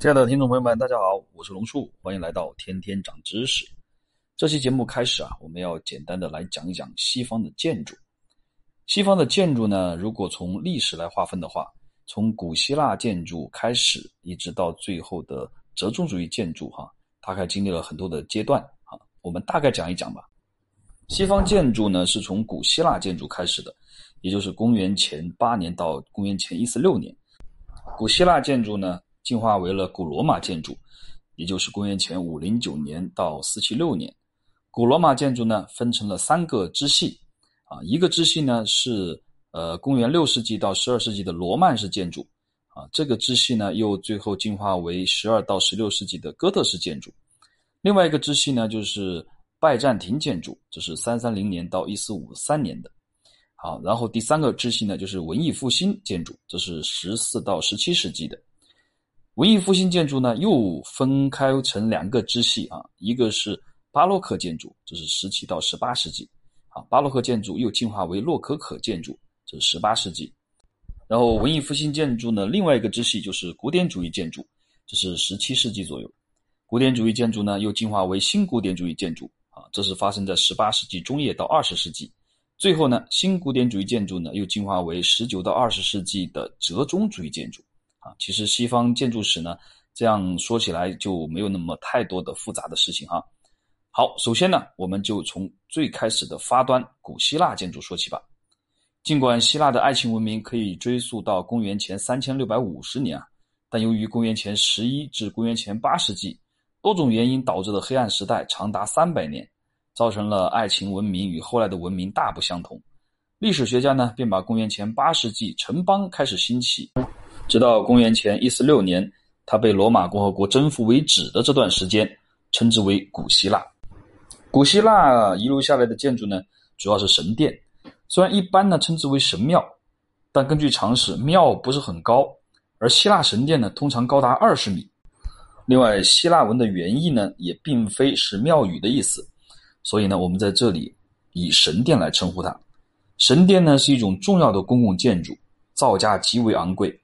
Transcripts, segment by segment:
亲爱的听众朋友们，大家好，我是龙树，欢迎来到天天长知识。这期节目开始啊，我们要简单的来讲一讲西方的建筑。西方的建筑呢，如果从历史来划分的话，从古希腊建筑开始，一直到最后的折中主义建筑，哈，大概经历了很多的阶段啊。我们大概讲一讲吧。西方建筑呢，是从古希腊建筑开始的，也就是公元前八年到公元前一四六年。古希腊建筑呢。进化为了古罗马建筑，也就是公元前五零九年到四七六年。古罗马建筑呢，分成了三个支系，啊，一个支系呢是呃公元六世纪到十二世纪的罗曼式建筑，啊，这个支系呢又最后进化为十二到十六世纪的哥特式建筑。另外一个支系呢就是拜占庭建筑，这是三三零年到一四五三年的。好，然后第三个支系呢就是文艺复兴建筑，这是十四到十七世纪的。文艺复兴建筑呢，又分开成两个支系啊，一个是巴洛克建筑，这是十七到十八世纪，啊，巴洛克建筑又进化为洛可可建筑，这是十八世纪。然后文艺复兴建筑呢，另外一个支系就是古典主义建筑，这是十七世纪左右。古典主义建筑呢，又进化为新古典主义建筑，啊，这是发生在十八世纪中叶到二十世纪。最后呢，新古典主义建筑呢，又进化为十九到二十世纪的折中主义建筑。啊，其实西方建筑史呢，这样说起来就没有那么太多的复杂的事情哈。好，首先呢，我们就从最开始的发端古希腊建筑说起吧。尽管希腊的爱情文明可以追溯到公元前三千六百五十年啊，但由于公元前十一至公元前八世纪多种原因导致的黑暗时代长达三百年，造成了爱情文明与后来的文明大不相同。历史学家呢，便把公元前八世纪城邦开始兴起。直到公元前一四六年，他被罗马共和国征服为止的这段时间，称之为古希腊。古希腊遗留下来的建筑呢，主要是神殿。虽然一般呢称之为神庙，但根据常识，庙不是很高，而希腊神殿呢通常高达二十米。另外，希腊文的原意呢也并非是庙宇的意思，所以呢，我们在这里以神殿来称呼它。神殿呢是一种重要的公共建筑，造价极为昂贵。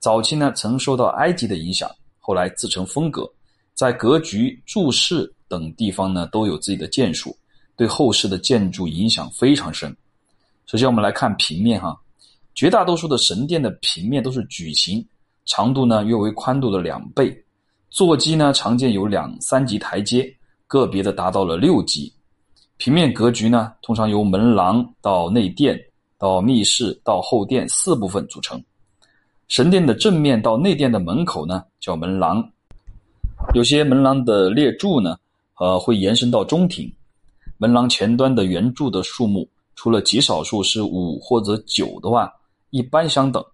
早期呢，曾受到埃及的影响，后来自成风格，在格局、柱式等地方呢都有自己的建树，对后世的建筑影响非常深。首先，我们来看平面哈，绝大多数的神殿的平面都是矩形，长度呢约为宽度的两倍，座基呢常见有两三级台阶，个别的达到了六级。平面格局呢通常由门廊到内殿到密室到后殿四部分组成。神殿的正面到内殿的门口呢，叫门廊。有些门廊的列柱呢，呃，会延伸到中庭。门廊前端的圆柱的数目，除了极少数是五或者九的话，一般相等。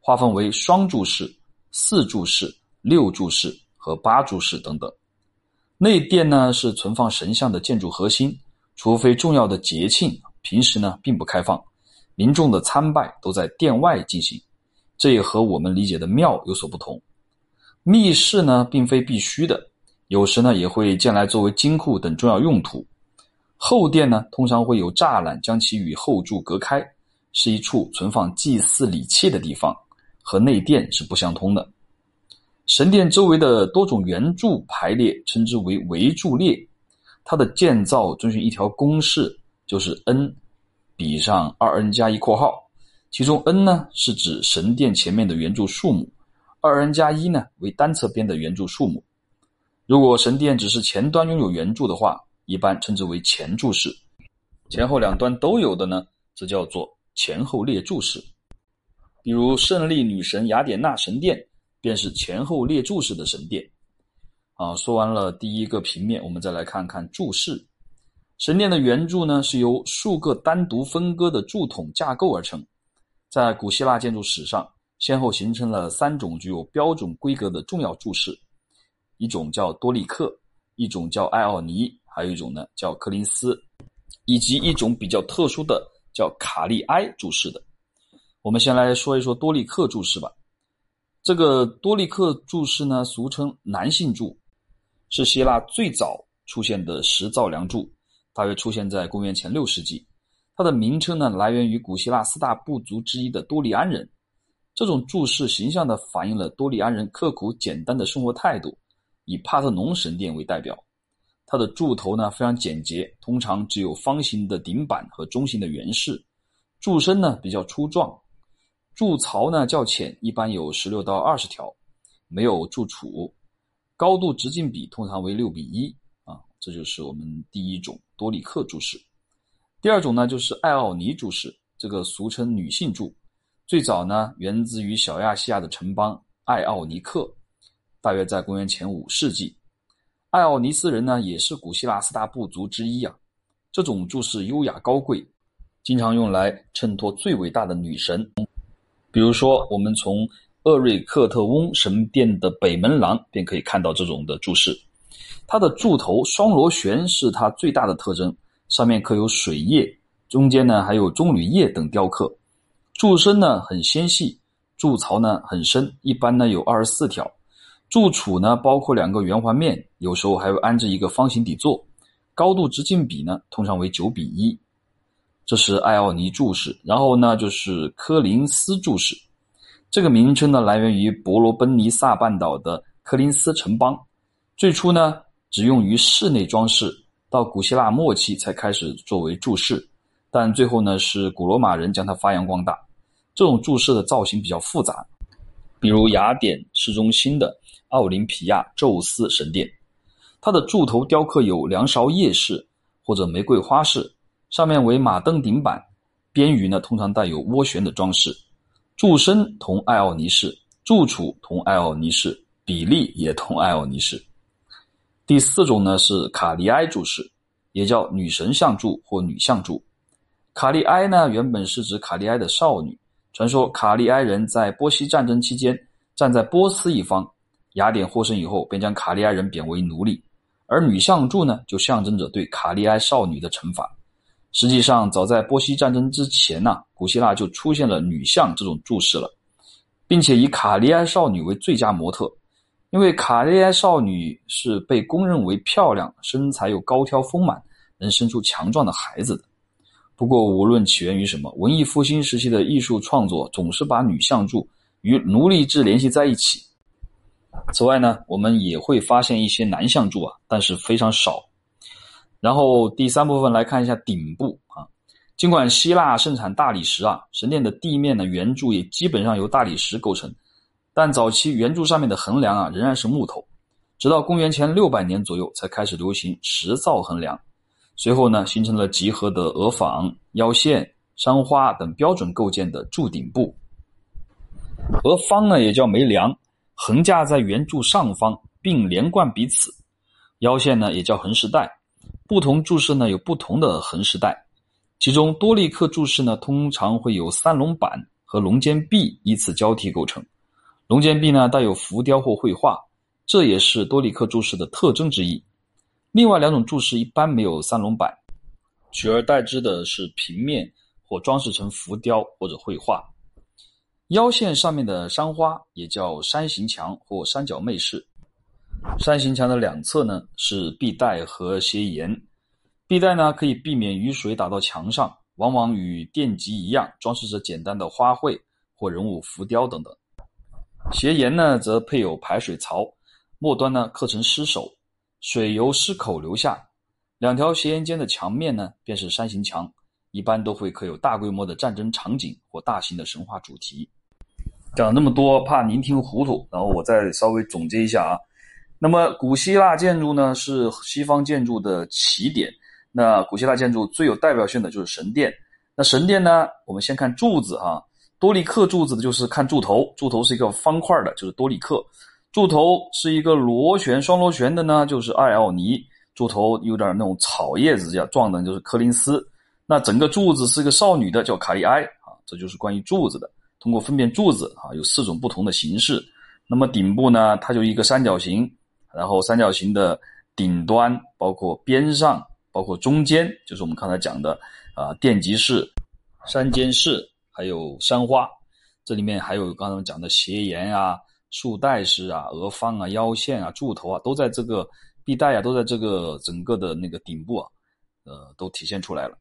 划分为双柱式、四柱式、六柱式和八柱式等等。内殿呢是存放神像的建筑核心，除非重要的节庆，平时呢并不开放。民众的参拜都在殿外进行。这也和我们理解的庙有所不同。密室呢，并非必须的，有时呢也会建来作为金库等重要用途。后殿呢，通常会有栅栏将其与后柱隔开，是一处存放祭祀礼器的地方，和内殿是不相通的。神殿周围的多种圆柱排列，称之为围柱列。它的建造遵循一条公式，就是 n 比上二 n 加一括号。其中 n 呢是指神殿前面的圆柱数目，二 n 加一呢为单侧边的圆柱数目。如果神殿只是前端拥有圆柱的话，一般称之为前柱式；前后两端都有的呢，则叫做前后列柱式。比如胜利女神雅典娜神殿便是前后列柱式的神殿。啊，说完了第一个平面，我们再来看看柱式。神殿的圆柱呢是由数个单独分割的柱筒架构而成。在古希腊建筑史上，先后形成了三种具有标准规格的重要柱式，一种叫多利克，一种叫艾奥尼，还有一种呢叫柯林斯，以及一种比较特殊的叫卡利埃柱式的。我们先来说一说多利克柱式吧。这个多利克柱式呢，俗称男性柱，是希腊最早出现的石造梁柱，大约出现在公元前六世纪。它的名称呢，来源于古希腊四大部族之一的多利安人。这种柱式形象地反映了多利安人刻苦简单的生活态度。以帕特农神殿为代表，它的柱头呢非常简洁，通常只有方形的顶板和中型的圆饰，柱身呢比较粗壮，柱槽呢较浅，一般有十六到二十条，没有柱础，高度直径比通常为六比一啊，这就是我们第一种多里克柱式。第二种呢就是艾奥尼柱式，这个俗称女性柱，最早呢源自于小亚细亚的城邦艾奥尼克。大约在公元前五世纪，艾奥尼斯人呢也是古希腊四大部族之一啊。这种柱式优雅高贵，经常用来衬托最伟大的女神。比如说，我们从厄瑞克特翁神殿的北门廊便可以看到这种的柱式。它的柱头双螺旋是它最大的特征，上面刻有水叶，中间呢还有棕榈叶等雕刻。柱身呢很纤细，柱槽呢很深，一般呢有二十四条。柱础呢，包括两个圆环面，有时候还会安置一个方形底座。高度直径比呢，通常为九比一。这是艾奥尼柱式。然后呢，就是科林斯柱式。这个名称呢，来源于伯罗奔尼撒半岛的科林斯城邦。最初呢，只用于室内装饰，到古希腊末期才开始作为柱式。但最后呢，是古罗马人将它发扬光大。这种柱式的造型比较复杂，比如雅典市中心的。奥林匹亚宙斯神殿，它的柱头雕刻有梁勺叶式或者玫瑰花式，上面为马镫顶板，边隅呢通常带有涡旋的装饰。柱身同艾奥尼式，柱础同艾奥尼式，比例也同艾奥尼式。第四种呢是卡利埃柱式，也叫女神像柱或女像柱。卡利埃呢原本是指卡利埃的少女，传说卡利埃人在波西战争期间站在波斯一方。雅典获胜以后，便将卡利埃人贬为奴隶，而女像柱呢，就象征着对卡利埃少女的惩罚。实际上，早在波西战争之前呢，古希腊就出现了女像这种柱式了，并且以卡利埃少女为最佳模特，因为卡利埃少女是被公认为漂亮、身材又高挑丰满、能生出强壮的孩子的。不过，无论起源于什么，文艺复兴时期的艺术创作总是把女像柱与奴隶制联系在一起。此外呢，我们也会发现一些男像柱啊，但是非常少。然后第三部分来看一下顶部啊，尽管希腊盛产大理石啊，神殿的地面的圆柱也基本上由大理石构成，但早期圆柱上面的横梁啊仍然是木头，直到公元前六百年左右才开始流行石造横梁，随后呢形成了集合的额坊、腰线、山花等标准构件的柱顶部。额方呢也叫梅梁。横架在圆柱上方，并连贯彼此。腰线呢也叫横饰带，不同柱式呢有不同的横饰带。其中多利克柱式呢通常会有三龙板和龙间壁依次交替构成。龙间壁呢带有浮雕或绘画，这也是多利克柱式的特征之一。另外两种柱式一般没有三龙板，取而代之的是平面或装饰成浮雕或者绘画。腰线上面的山花也叫山形墙或三角媚式。山形墙的两侧呢是壁带和斜檐，壁带呢可以避免雨水打到墙上，往往与殿脊一样，装饰着简单的花卉或人物浮雕等等。斜檐呢则配有排水槽，末端呢刻成狮首，水由狮口流下。两条斜檐间的墙面呢便是山形墙，一般都会刻有大规模的战争场景或大型的神话主题。讲那么多，怕您听糊涂，然后我再稍微总结一下啊。那么，古希腊建筑呢是西方建筑的起点。那古希腊建筑最有代表性的就是神殿。那神殿呢，我们先看柱子啊，多利克柱子的就是看柱头，柱头是一个方块的，就是多利克；柱头是一个螺旋双螺旋的呢，就是艾奥尼；柱头有点那种草叶子这样状的，就是柯林斯。那整个柱子是一个少女的，叫卡利埃啊。这就是关于柱子的。通过分辨柱子啊，有四种不同的形式。那么顶部呢，它就一个三角形，然后三角形的顶端包括边上，包括中间，就是我们刚才讲的啊，殿脊式、三间式，还有山花。这里面还有刚才讲的斜檐啊、束带式啊、额方啊、腰线啊、柱头啊，都在这个壁带啊，都在这个整个的那个顶部啊，呃，都体现出来了。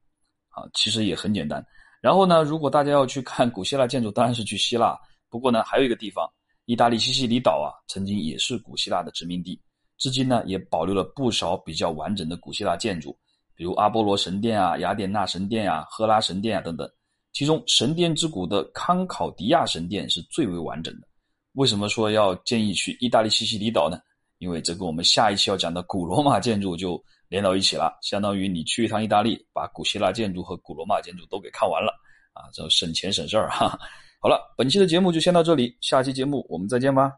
啊，其实也很简单。然后呢，如果大家要去看古希腊建筑，当然是去希腊，不过呢，还有一个地方，意大利西西里岛啊，曾经也是古希腊的殖民地，至今呢也保留了不少比较完整的古希腊建筑，比如阿波罗神殿啊、雅典娜神殿啊、赫拉神殿啊等等。其中神殿之谷的康考迪亚神殿是最为完整的。为什么说要建议去意大利西西里岛呢？因为这跟我们下一期要讲的古罗马建筑就连到一起了，相当于你去一趟意大利，把古希腊建筑和古罗马建筑都给看完了啊，这省钱省事儿哈。好了，本期的节目就先到这里，下期节目我们再见吧。